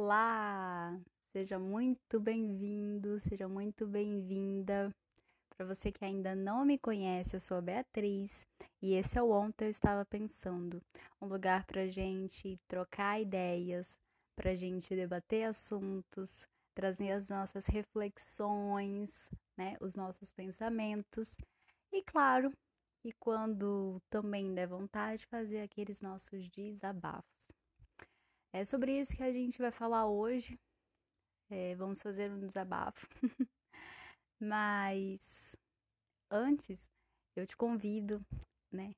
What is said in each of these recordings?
Olá! Seja muito bem-vindo, seja muito bem-vinda. Para você que ainda não me conhece, eu sou a Beatriz e esse é o Ontem Eu Estava Pensando um lugar para gente trocar ideias, para gente debater assuntos, trazer as nossas reflexões, né, os nossos pensamentos e, claro, e quando também der vontade, fazer aqueles nossos desabafos. É sobre isso que a gente vai falar hoje. É, vamos fazer um desabafo. Mas antes, eu te convido, né?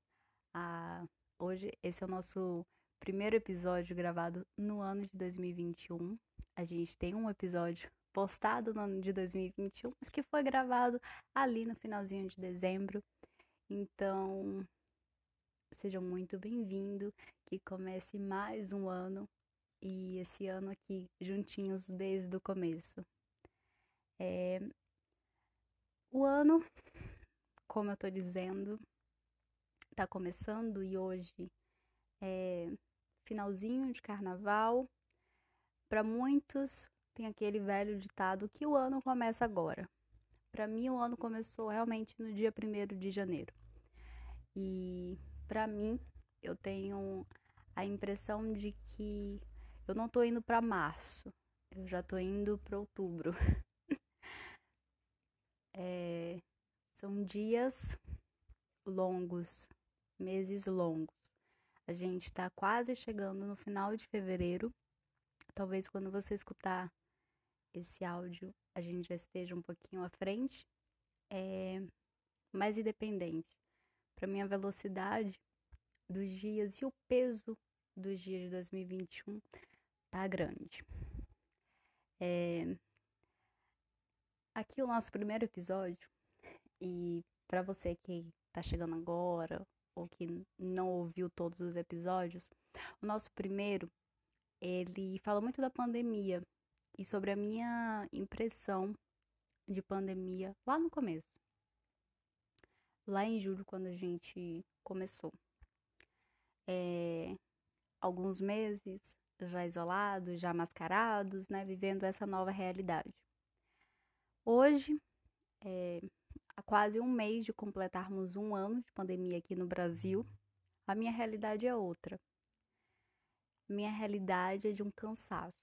A... Hoje, esse é o nosso primeiro episódio gravado no ano de 2021. A gente tem um episódio postado no ano de 2021, mas que foi gravado ali no finalzinho de dezembro. Então, seja muito bem-vindo, que comece mais um ano e esse ano aqui juntinhos desde o começo. É... O ano, como eu tô dizendo, tá começando e hoje é finalzinho de carnaval. Para muitos tem aquele velho ditado que o ano começa agora. Para mim o ano começou realmente no dia 1 de janeiro. E para mim eu tenho a impressão de que eu não tô indo para março, eu já tô indo para outubro. é, são dias longos, meses longos. A gente está quase chegando no final de fevereiro. Talvez quando você escutar esse áudio, a gente já esteja um pouquinho à frente. É, mas independente, para mim a velocidade dos dias e o peso dos dias de 2021 tá grande. É... Aqui o nosso primeiro episódio, e para você que tá chegando agora ou que não ouviu todos os episódios, o nosso primeiro ele fala muito da pandemia e sobre a minha impressão de pandemia lá no começo. Lá em julho, quando a gente começou. É, alguns meses já isolados, já mascarados, né, vivendo essa nova realidade. Hoje, é, há quase um mês de completarmos um ano de pandemia aqui no Brasil, a minha realidade é outra. Minha realidade é de um cansaço.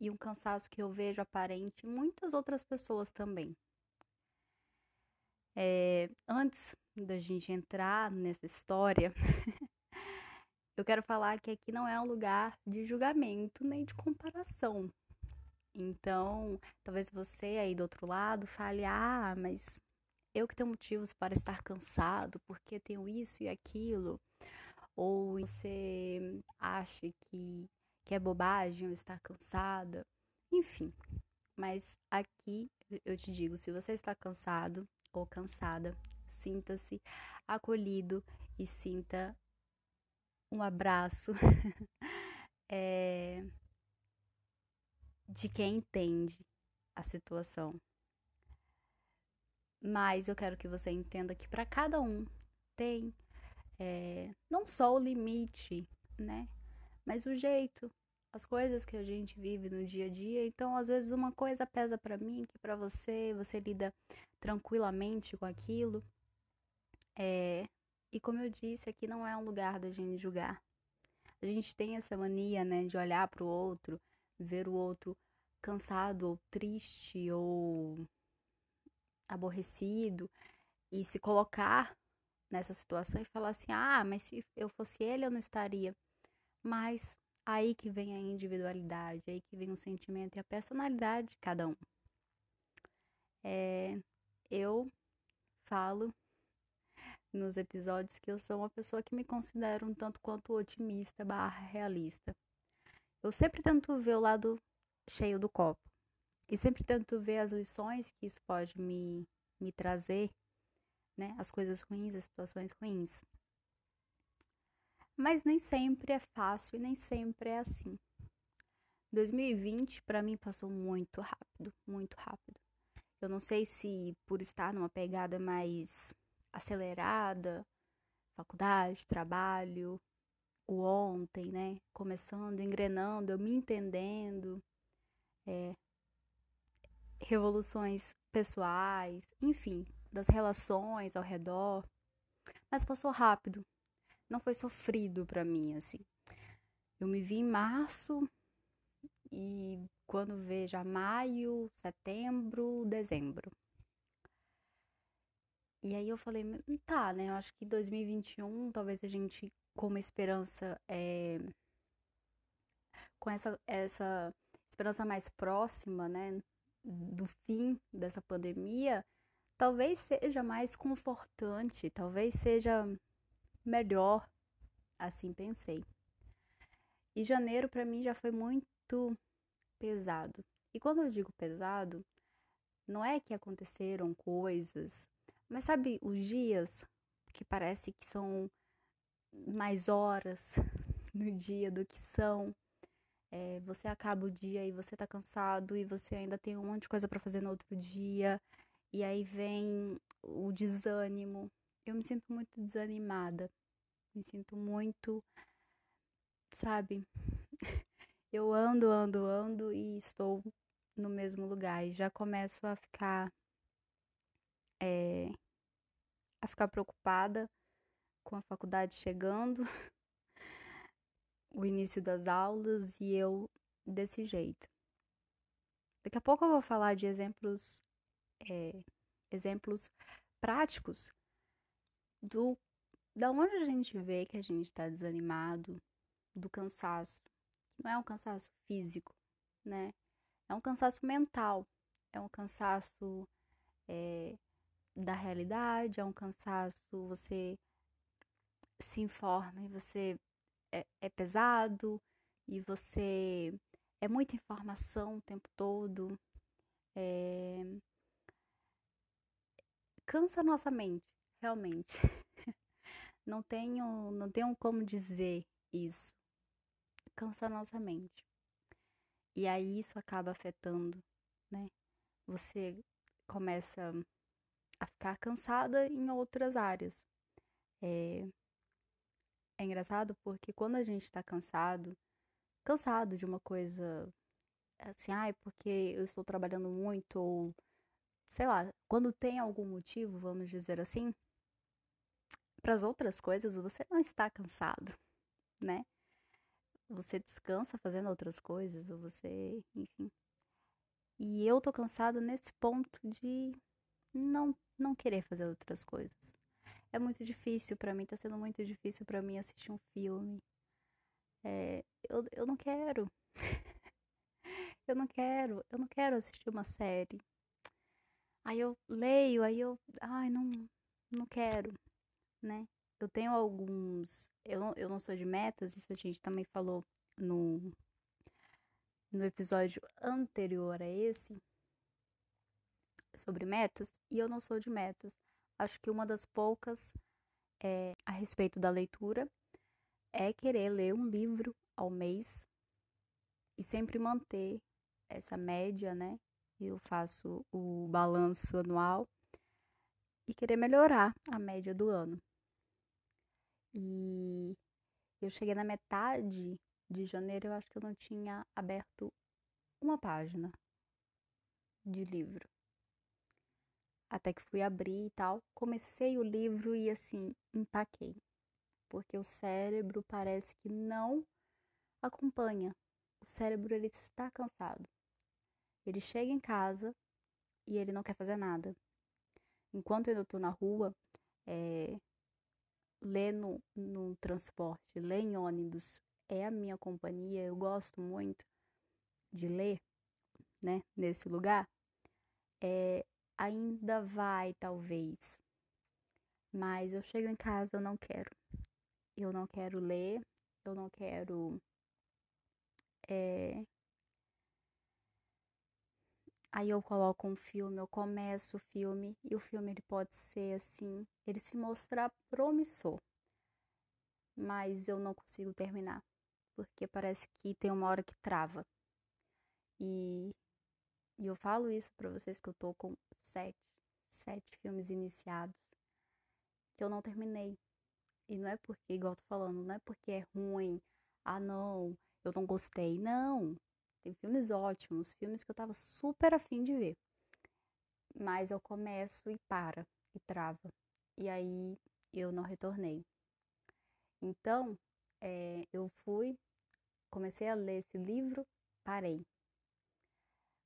E um cansaço que eu vejo aparente em muitas outras pessoas também. É, antes da gente entrar nessa história, eu quero falar que aqui não é um lugar de julgamento nem de comparação. Então, talvez você aí do outro lado fale: ah, mas eu que tenho motivos para estar cansado, porque tenho isso e aquilo. Ou você acha que, que é bobagem eu estar cansada. Enfim, mas aqui eu te digo: se você está cansado ou cansada, sinta-se acolhido e sinta um abraço é, de quem entende a situação. Mas eu quero que você entenda que para cada um tem é, não só o limite, né? Mas o jeito, as coisas que a gente vive no dia a dia. Então, às vezes, uma coisa pesa para mim, que para você, você lida tranquilamente com aquilo. É, e como eu disse, aqui não é um lugar da gente julgar. A gente tem essa mania, né, de olhar para o outro, ver o outro cansado ou triste ou aborrecido e se colocar nessa situação e falar assim: "Ah, mas se eu fosse ele, eu não estaria". Mas aí que vem a individualidade, aí que vem o sentimento e a personalidade de cada um. É, eu falo nos episódios que eu sou uma pessoa que me considero um tanto quanto otimista barra realista. Eu sempre tento ver o lado cheio do copo. E sempre tento ver as lições que isso pode me, me trazer, né? As coisas ruins, as situações ruins. Mas nem sempre é fácil e nem sempre é assim. 2020 para mim passou muito rápido, muito rápido. Eu não sei se por estar numa pegada mais acelerada, faculdade, trabalho, o ontem, né? Começando, engrenando, eu me entendendo, é, revoluções pessoais, enfim, das relações ao redor. Mas passou rápido, não foi sofrido para mim, assim. Eu me vi em março e quando veja maio, setembro, dezembro. E aí eu falei, tá, né? Eu acho que 2021 talvez a gente com uma esperança é, com essa essa esperança mais próxima, né, do fim dessa pandemia, talvez seja mais confortante, talvez seja melhor, assim pensei. E janeiro para mim já foi muito pesado. E quando eu digo pesado, não é que aconteceram coisas, mas sabe os dias que parece que são mais horas no dia do que são. É, você acaba o dia e você tá cansado e você ainda tem um monte de coisa para fazer no outro dia. E aí vem o desânimo. Eu me sinto muito desanimada. Me sinto muito, sabe? Eu ando, ando, ando e estou no mesmo lugar e já começo a ficar é, a ficar preocupada com a faculdade chegando, o início das aulas e eu desse jeito. Daqui a pouco eu vou falar de exemplos, é, exemplos práticos do da onde a gente vê que a gente está desanimado, do cansaço. Não é um cansaço físico, né? É um cansaço mental, é um cansaço é, da realidade, é um cansaço, você se informa e você é, é pesado e você é muita informação o tempo todo. É... Cansa a nossa mente, realmente. não tenho, não tenho como dizer isso. Cansa a nossa mente. E aí isso acaba afetando, né? Você começa a ficar cansada em outras áreas. É, é engraçado porque quando a gente tá cansado, cansado de uma coisa assim, ai, porque eu estou trabalhando muito, ou sei lá, quando tem algum motivo, vamos dizer assim, para as outras coisas você não está cansado, né? Você descansa fazendo outras coisas, ou você, enfim. E eu tô cansada nesse ponto de não não querer fazer outras coisas é muito difícil para mim, tá sendo muito difícil para mim assistir um filme. É, eu, eu não quero. eu não quero, eu não quero assistir uma série. Aí eu leio, aí eu, ai, não, não quero, né? Eu tenho alguns, eu não, eu não sou de metas, isso a gente também falou no, no episódio anterior a esse, sobre metas, e eu não sou de metas acho que uma das poucas é, a respeito da leitura é querer ler um livro ao mês e sempre manter essa média, né? Eu faço o balanço anual e querer melhorar a média do ano. E eu cheguei na metade de janeiro, eu acho que eu não tinha aberto uma página de livro. Até que fui abrir e tal. Comecei o livro e assim, empaquei. Porque o cérebro parece que não acompanha. O cérebro ele está cansado. Ele chega em casa e ele não quer fazer nada. Enquanto eu estou na rua, é, ler no, no transporte, ler em ônibus é a minha companhia. Eu gosto muito de ler, né, nesse lugar. É, ainda vai, talvez. Mas eu chego em casa, eu não quero. Eu não quero ler, eu não quero. É... Aí eu coloco um filme, eu começo o filme e o filme ele pode ser assim, ele se mostrar promissor, mas eu não consigo terminar, porque parece que tem uma hora que trava. E e eu falo isso para vocês que eu tô com sete, sete filmes iniciados que eu não terminei. E não é porque, igual eu tô falando, não é porque é ruim, ah não, eu não gostei. Não. Tem filmes ótimos, filmes que eu tava super afim de ver. Mas eu começo e para, e trava. E aí eu não retornei. Então, é, eu fui, comecei a ler esse livro, parei.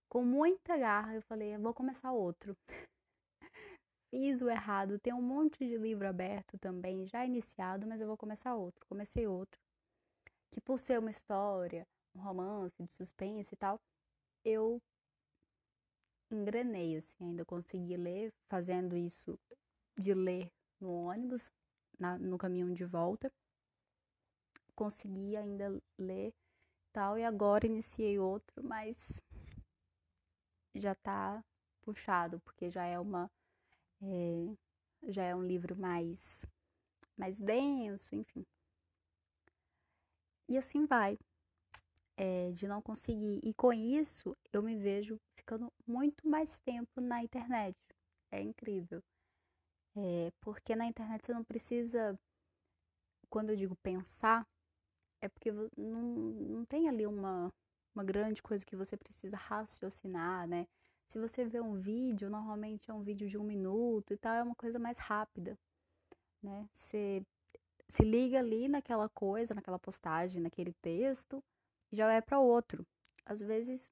Com muita garra, eu falei, vou começar outro. Fiz o errado, tem um monte de livro aberto também, já iniciado, mas eu vou começar outro. Comecei outro que por ser uma história, um romance de suspense e tal, eu engrenei, assim, ainda consegui ler, fazendo isso de ler no ônibus, na, no caminho de volta. Consegui ainda ler tal, e agora iniciei outro, mas já tá puxado, porque já é uma. É, já é um livro mais, mais denso, enfim. E assim vai. É, de não conseguir. E com isso, eu me vejo ficando muito mais tempo na internet. É incrível. É, porque na internet você não precisa. Quando eu digo pensar, é porque não, não tem ali uma, uma grande coisa que você precisa raciocinar, né? Se você vê um vídeo, normalmente é um vídeo de um minuto e tal, é uma coisa mais rápida, né? Você se liga ali naquela coisa, naquela postagem, naquele texto, e já vai para outro. Às vezes,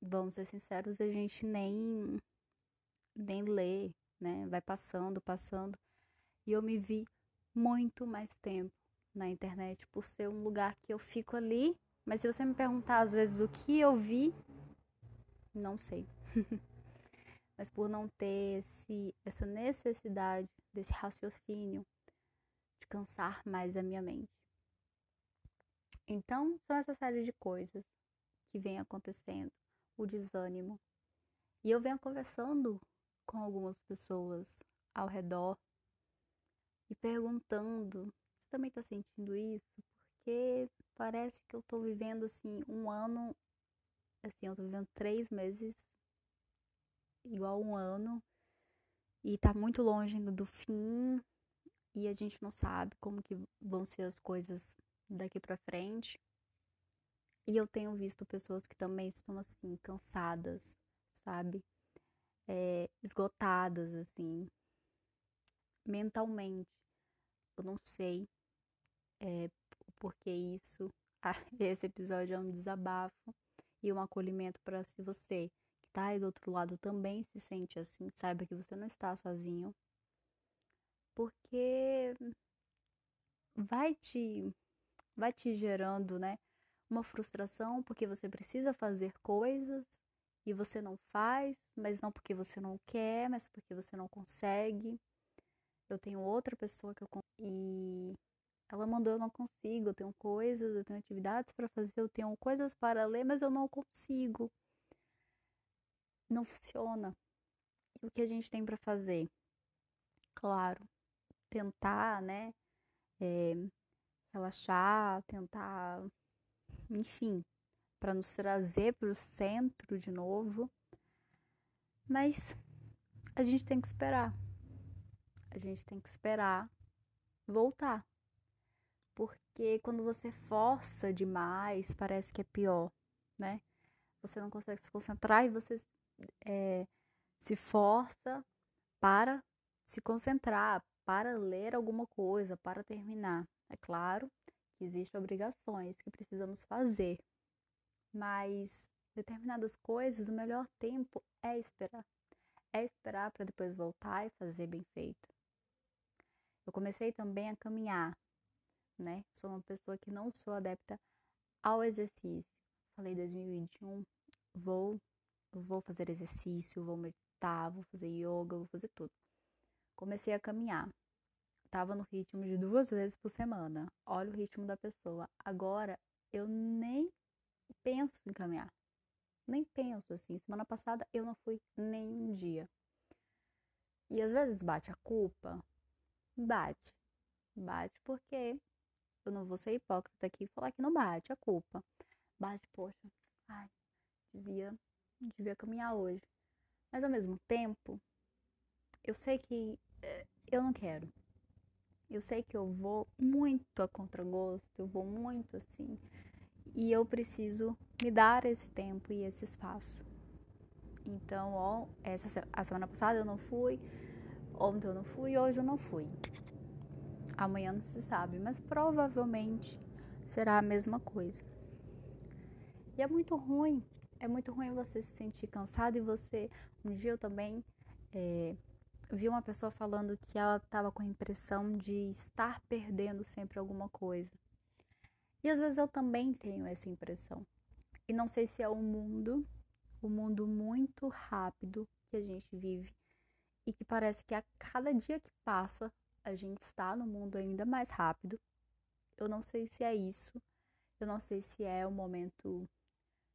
vamos ser sinceros, a gente nem nem lê, né? Vai passando, passando. E eu me vi muito mais tempo na internet por ser um lugar que eu fico ali, mas se você me perguntar às vezes o que eu vi, não sei. mas por não ter esse, essa necessidade desse raciocínio, cansar mais a minha mente. Então, são essa série de coisas que vem acontecendo, o desânimo. E eu venho conversando com algumas pessoas ao redor e perguntando: você também está sentindo isso? Porque parece que eu estou vivendo assim um ano, assim, eu estou vivendo três meses igual um ano e está muito longe ainda do fim e a gente não sabe como que vão ser as coisas daqui para frente. E eu tenho visto pessoas que também estão assim cansadas, sabe? É, esgotadas assim, mentalmente. Eu não sei é, porque isso. Ah, esse episódio é um desabafo e um acolhimento para se você que tá aí do outro lado também se sente assim, saiba que você não está sozinho porque vai te vai te gerando, né, uma frustração porque você precisa fazer coisas e você não faz, mas não porque você não quer, mas porque você não consegue. Eu tenho outra pessoa que eu e ela mandou eu não consigo, eu tenho coisas, eu tenho atividades para fazer, eu tenho coisas para ler, mas eu não consigo. Não funciona. E o que a gente tem para fazer? Claro, tentar, né, é, relaxar, tentar, enfim, para nos trazer para o centro de novo. Mas a gente tem que esperar. A gente tem que esperar voltar. Porque quando você força demais, parece que é pior, né? Você não consegue se concentrar e você é, se força para se concentrar, para ler alguma coisa, para terminar. É claro que existem obrigações que precisamos fazer, mas determinadas coisas, o melhor tempo é esperar. É esperar para depois voltar e fazer bem feito. Eu comecei também a caminhar, né? Sou uma pessoa que não sou adepta ao exercício. Falei 2021, vou vou fazer exercício, vou meditar, vou fazer yoga, vou fazer tudo comecei a caminhar. Tava no ritmo de duas vezes por semana. Olha o ritmo da pessoa. Agora eu nem penso em caminhar. Nem penso assim. Semana passada eu não fui nem um dia. E às vezes bate a culpa. Bate. Bate porque eu não vou ser hipócrita aqui e falar que não bate a culpa. Bate, poxa, ai, devia, devia caminhar hoje. Mas ao mesmo tempo, eu sei que eu não quero. Eu sei que eu vou muito a contragosto, eu vou muito assim, e eu preciso me dar esse tempo e esse espaço. Então, ó, essa a semana passada eu não fui, ontem eu não fui, hoje eu não fui. Amanhã não se sabe, mas provavelmente será a mesma coisa. E é muito ruim, é muito ruim você se sentir cansado e você. Um dia eu também é, vi uma pessoa falando que ela estava com a impressão de estar perdendo sempre alguma coisa. E às vezes eu também tenho essa impressão. E não sei se é o mundo, o mundo muito rápido que a gente vive e que parece que a cada dia que passa a gente está no mundo ainda mais rápido. Eu não sei se é isso. Eu não sei se é o momento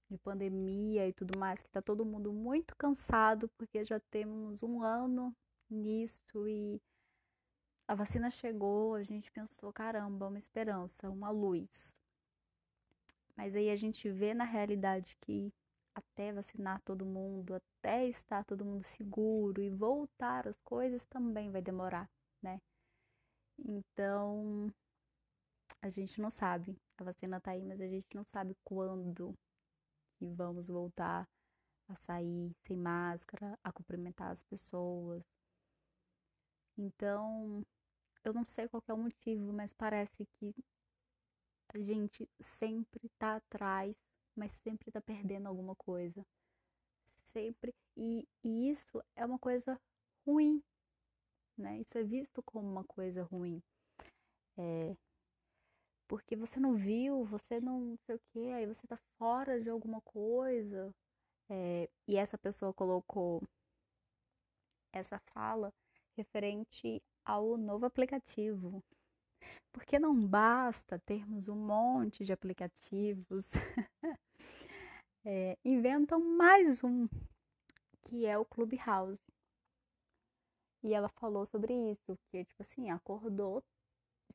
de pandemia e tudo mais, que tá todo mundo muito cansado, porque já temos um ano nisso e a vacina chegou, a gente pensou, caramba, uma esperança, uma luz. Mas aí a gente vê na realidade que até vacinar todo mundo, até estar todo mundo seguro e voltar as coisas também vai demorar, né? Então, a gente não sabe. A vacina tá aí, mas a gente não sabe quando que vamos voltar a sair sem máscara, a cumprimentar as pessoas. Então, eu não sei qual é o motivo, mas parece que a gente sempre tá atrás, mas sempre tá perdendo alguma coisa. Sempre. E, e isso é uma coisa ruim, né? Isso é visto como uma coisa ruim. É, porque você não viu, você não sei o que, aí você tá fora de alguma coisa. É, e essa pessoa colocou essa fala referente ao novo aplicativo. Porque não basta termos um monte de aplicativos, é, inventam mais um, que é o Clubhouse. E ela falou sobre isso, que tipo assim, acordou,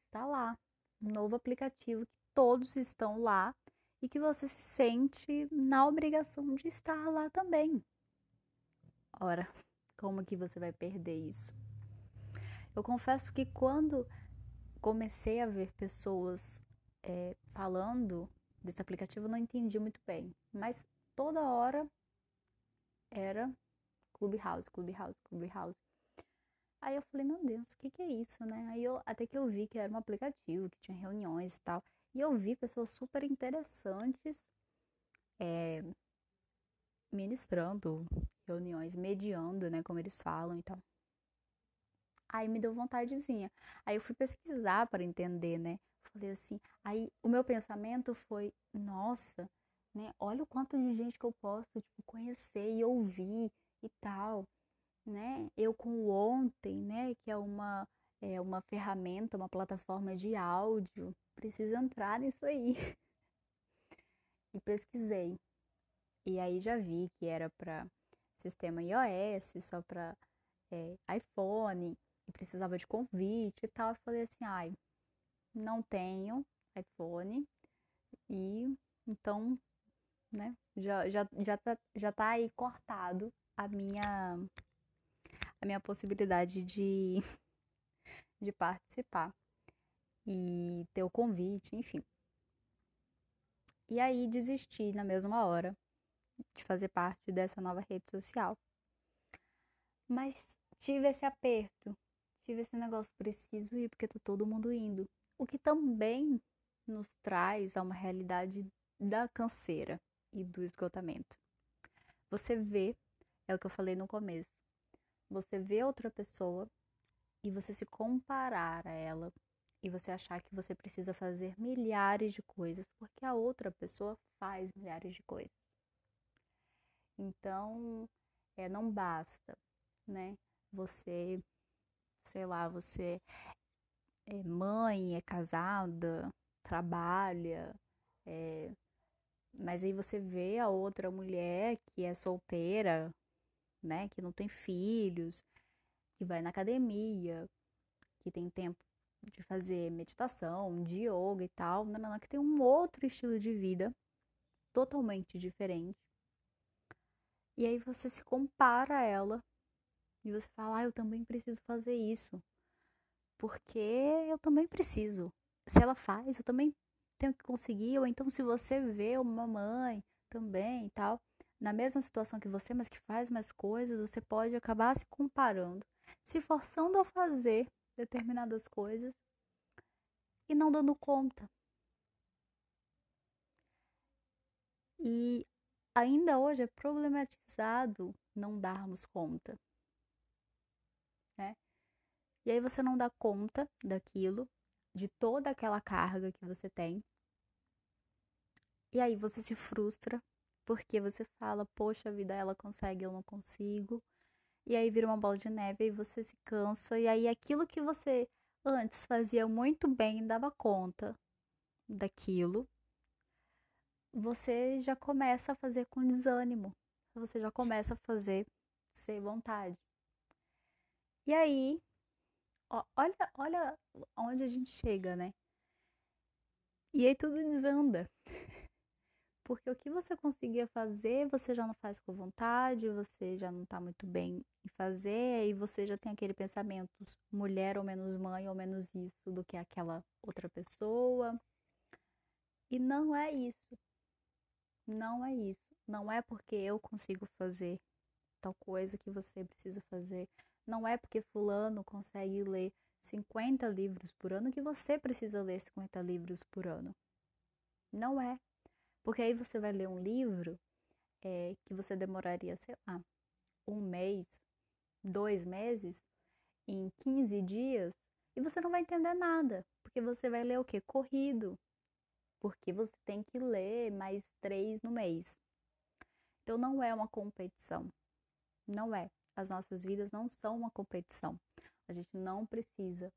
está lá, um novo aplicativo que todos estão lá e que você se sente na obrigação de estar lá também. Ora, como que você vai perder isso? Eu confesso que quando comecei a ver pessoas é, falando desse aplicativo, eu não entendi muito bem, mas toda hora era Clubhouse, Clubhouse, Clubhouse. Aí eu falei, meu Deus, o que, que é isso, né? Aí eu, até que eu vi que era um aplicativo, que tinha reuniões e tal. E eu vi pessoas super interessantes é, ministrando reuniões, mediando, né? Como eles falam e tal. Aí me deu vontadezinha. Aí eu fui pesquisar para entender, né? Falei assim, aí o meu pensamento foi, nossa, né? Olha o quanto de gente que eu posso, tipo, conhecer e ouvir e tal né? Eu com o Ontem, né, que é uma é uma ferramenta, uma plataforma de áudio, preciso entrar nisso aí. e pesquisei. E aí já vi que era para sistema iOS, só para é, iPhone, e precisava de convite e tal. Eu falei assim, ai, não tenho iPhone e então, né, já, já, já, tá, já tá aí cortado a minha a minha possibilidade de, de participar e ter o convite, enfim. E aí desisti na mesma hora de fazer parte dessa nova rede social. Mas tive esse aperto, tive esse negócio, preciso ir porque tá todo mundo indo. O que também nos traz a uma realidade da canseira e do esgotamento. Você vê, é o que eu falei no começo, você vê outra pessoa e você se comparar a ela e você achar que você precisa fazer milhares de coisas porque a outra pessoa faz milhares de coisas. Então, é, não basta, né? Você, sei lá, você é mãe, é casada, trabalha, é, mas aí você vê a outra mulher que é solteira, né, que não tem filhos, que vai na academia, que tem tempo de fazer meditação, de yoga e tal, não, não, não, que tem um outro estilo de vida totalmente diferente. E aí você se compara a ela e você fala, ah, eu também preciso fazer isso. porque eu também preciso. Se ela faz, eu também tenho que conseguir. Ou então, se você vê uma mãe também e tal, na mesma situação que você, mas que faz mais coisas, você pode acabar se comparando, se forçando a fazer determinadas coisas e não dando conta. E ainda hoje é problematizado não darmos conta. Né? E aí você não dá conta daquilo, de toda aquela carga que você tem. E aí você se frustra porque você fala, poxa vida, ela consegue, eu não consigo. E aí vira uma bola de neve e você se cansa. E aí aquilo que você antes fazia muito bem, dava conta daquilo, você já começa a fazer com desânimo. Você já começa a fazer sem vontade. E aí, ó, olha, olha onde a gente chega, né? E aí tudo desanda. Porque o que você conseguia fazer, você já não faz com vontade, você já não tá muito bem em fazer, e você já tem aquele pensamento, mulher ou menos mãe ou menos isso do que aquela outra pessoa. E não é isso. Não é isso. Não é porque eu consigo fazer tal coisa que você precisa fazer. Não é porque fulano consegue ler 50 livros por ano que você precisa ler 50 livros por ano. Não é. Porque aí você vai ler um livro é, que você demoraria, sei lá, um mês, dois meses, em 15 dias, e você não vai entender nada. Porque você vai ler o quê? Corrido. Porque você tem que ler mais três no mês. Então não é uma competição. Não é. As nossas vidas não são uma competição. A gente não precisa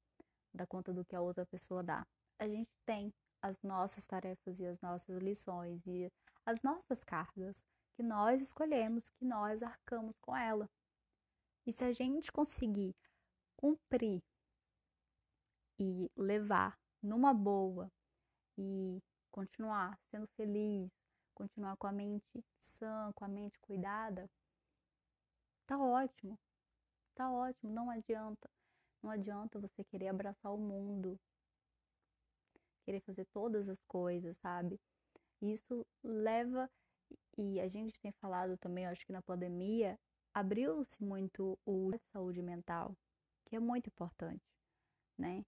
dar conta do que a outra pessoa dá. A gente tem as nossas tarefas e as nossas lições e as nossas cargas que nós escolhemos, que nós arcamos com ela. E se a gente conseguir cumprir e levar numa boa e continuar sendo feliz, continuar com a mente sã, com a mente cuidada, tá ótimo. Tá ótimo, não adianta. Não adianta você querer abraçar o mundo, querer fazer todas as coisas, sabe? Isso leva, e a gente tem falado também, acho que na pandemia, abriu-se muito o saúde mental, que é muito importante, né?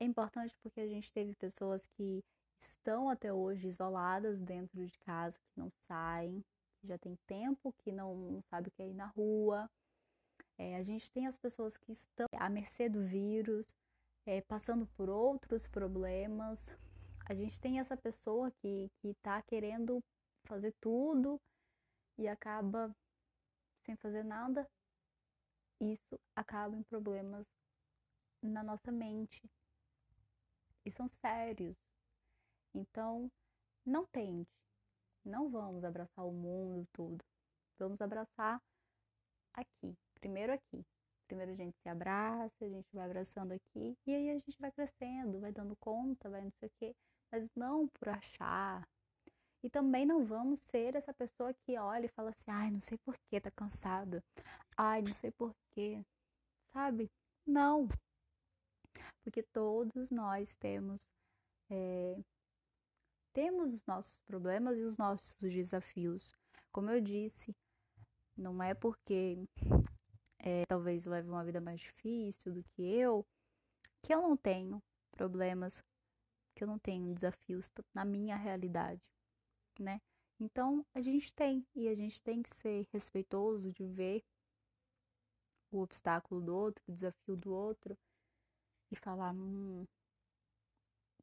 É importante porque a gente teve pessoas que estão até hoje isoladas dentro de casa, que não saem, já tem tempo que não, não sabe o que é ir na rua. É, a gente tem as pessoas que estão à mercê do vírus, é, passando por outros problemas. A gente tem essa pessoa que está querendo fazer tudo e acaba sem fazer nada. Isso acaba em problemas na nossa mente. E são sérios. Então, não tente. Não vamos abraçar o mundo tudo. Vamos abraçar aqui, primeiro aqui. Primeiro a gente se abraça, a gente vai abraçando aqui, e aí a gente vai crescendo, vai dando conta, vai não sei o quê, mas não por achar. E também não vamos ser essa pessoa que olha e fala assim: ai, não sei por que tá cansado, ai, não sei por quê, sabe? Não. Porque todos nós temos é, temos os nossos problemas e os nossos desafios. Como eu disse, não é porque é, talvez leve uma vida mais difícil do que eu que eu não tenho problemas, que eu não tenho desafios na minha realidade, né? Então a gente tem e a gente tem que ser respeitoso de ver o obstáculo do outro, o desafio do outro e falar, hum,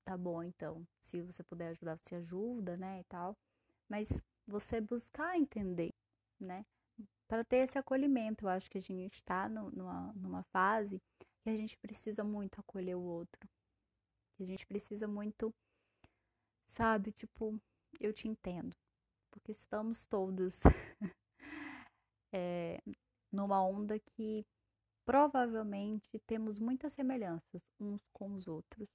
tá bom, então, se você puder ajudar, você ajuda, né, e tal. Mas você buscar entender, né, para ter esse acolhimento. Eu acho que a gente está numa, numa fase que a gente precisa muito acolher o outro. A gente precisa muito, sabe, tipo, eu te entendo. Porque estamos todos é, numa onda que provavelmente temos muitas semelhanças uns com os outros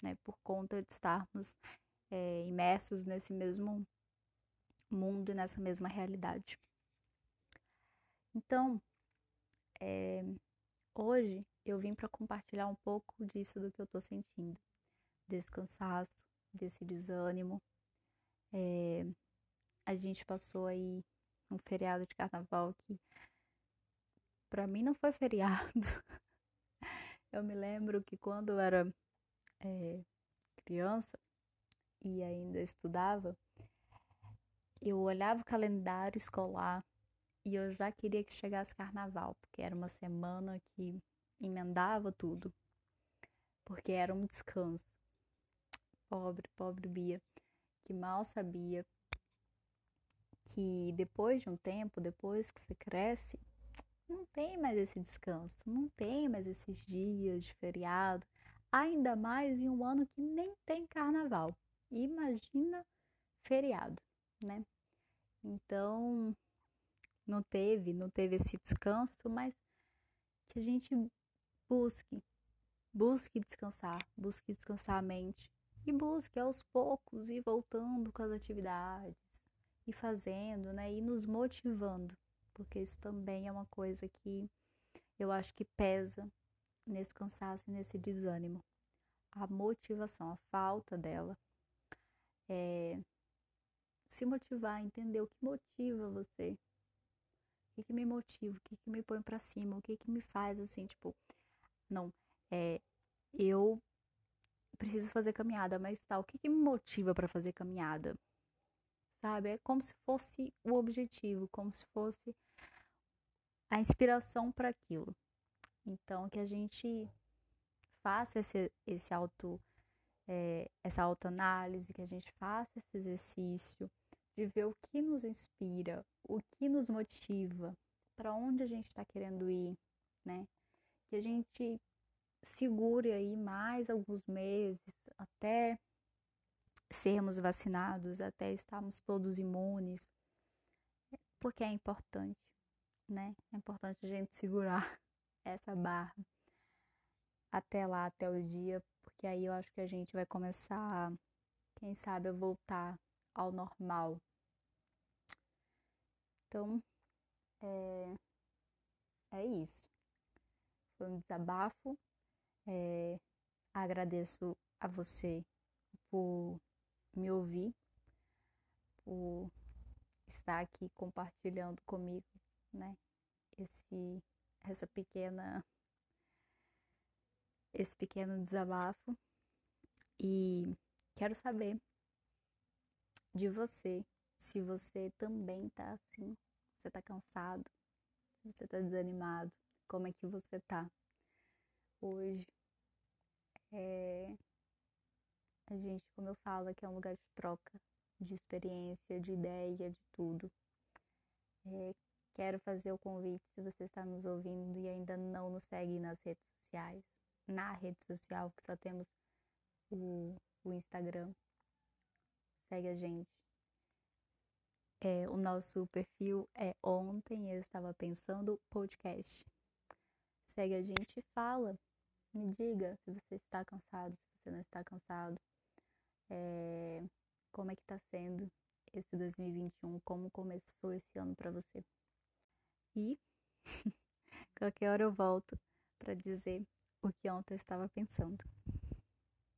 né, por conta de estarmos é, imersos nesse mesmo mundo e nessa mesma realidade. Então, é, hoje eu vim para compartilhar um pouco disso do que eu tô sentindo, desse cansaço, desse desânimo. É, a gente passou aí um feriado de carnaval que para mim não foi feriado. Eu me lembro que quando eu era é, criança e ainda estudava, eu olhava o calendário escolar e eu já queria que chegasse carnaval, porque era uma semana que emendava tudo, porque era um descanso. Pobre, pobre Bia, que mal sabia que depois de um tempo, depois que você cresce, não tem mais esse descanso, não tem mais esses dias de feriado, ainda mais em um ano que nem tem carnaval. Imagina feriado, né? Então, não teve, não teve esse descanso, mas que a gente busque, busque descansar, busque descansar a mente e busque aos poucos ir voltando com as atividades e fazendo, né? E nos motivando, porque isso também é uma coisa que eu acho que pesa nesse cansaço e nesse desânimo. A motivação, a falta dela. É se motivar, entender o que motiva você. O que, que me motiva, o que, que me põe para cima, o que, que me faz assim, tipo, não, é, eu preciso fazer caminhada, mas tá, o que, que me motiva para fazer caminhada? sabe? É como se fosse o objetivo, como se fosse a inspiração para aquilo. Então, que a gente faça esse, esse auto, é, essa autoanálise, que a gente faça esse exercício de ver o que nos inspira, o que nos motiva, para onde a gente está querendo ir, né? Que a gente segure aí mais alguns meses até sermos vacinados, até estarmos todos imunes, porque é importante, né? É importante a gente segurar essa barra até lá, até o dia, porque aí eu acho que a gente vai começar, quem sabe, a voltar ao normal. Então, é, é isso. Foi um desabafo. É, agradeço a você por me ouvir, por estar aqui compartilhando comigo, né? Esse, essa pequena, esse pequeno desabafo e quero saber de você, se você também tá assim, você tá cansado, se você tá desanimado, como é que você tá hoje. É, a gente, como eu falo, aqui é um lugar de troca, de experiência, de ideia, de tudo. É, quero fazer o convite, se você está nos ouvindo e ainda não nos segue nas redes sociais, na rede social, que só temos o, o Instagram, segue a gente. É, o nosso perfil é Ontem Eu Estava Pensando Podcast. Segue a gente e fala. Me diga se você está cansado, se você não está cansado é, como é que tá sendo esse 2021, como começou esse ano para você. E qualquer hora eu volto para dizer o que ontem eu estava pensando.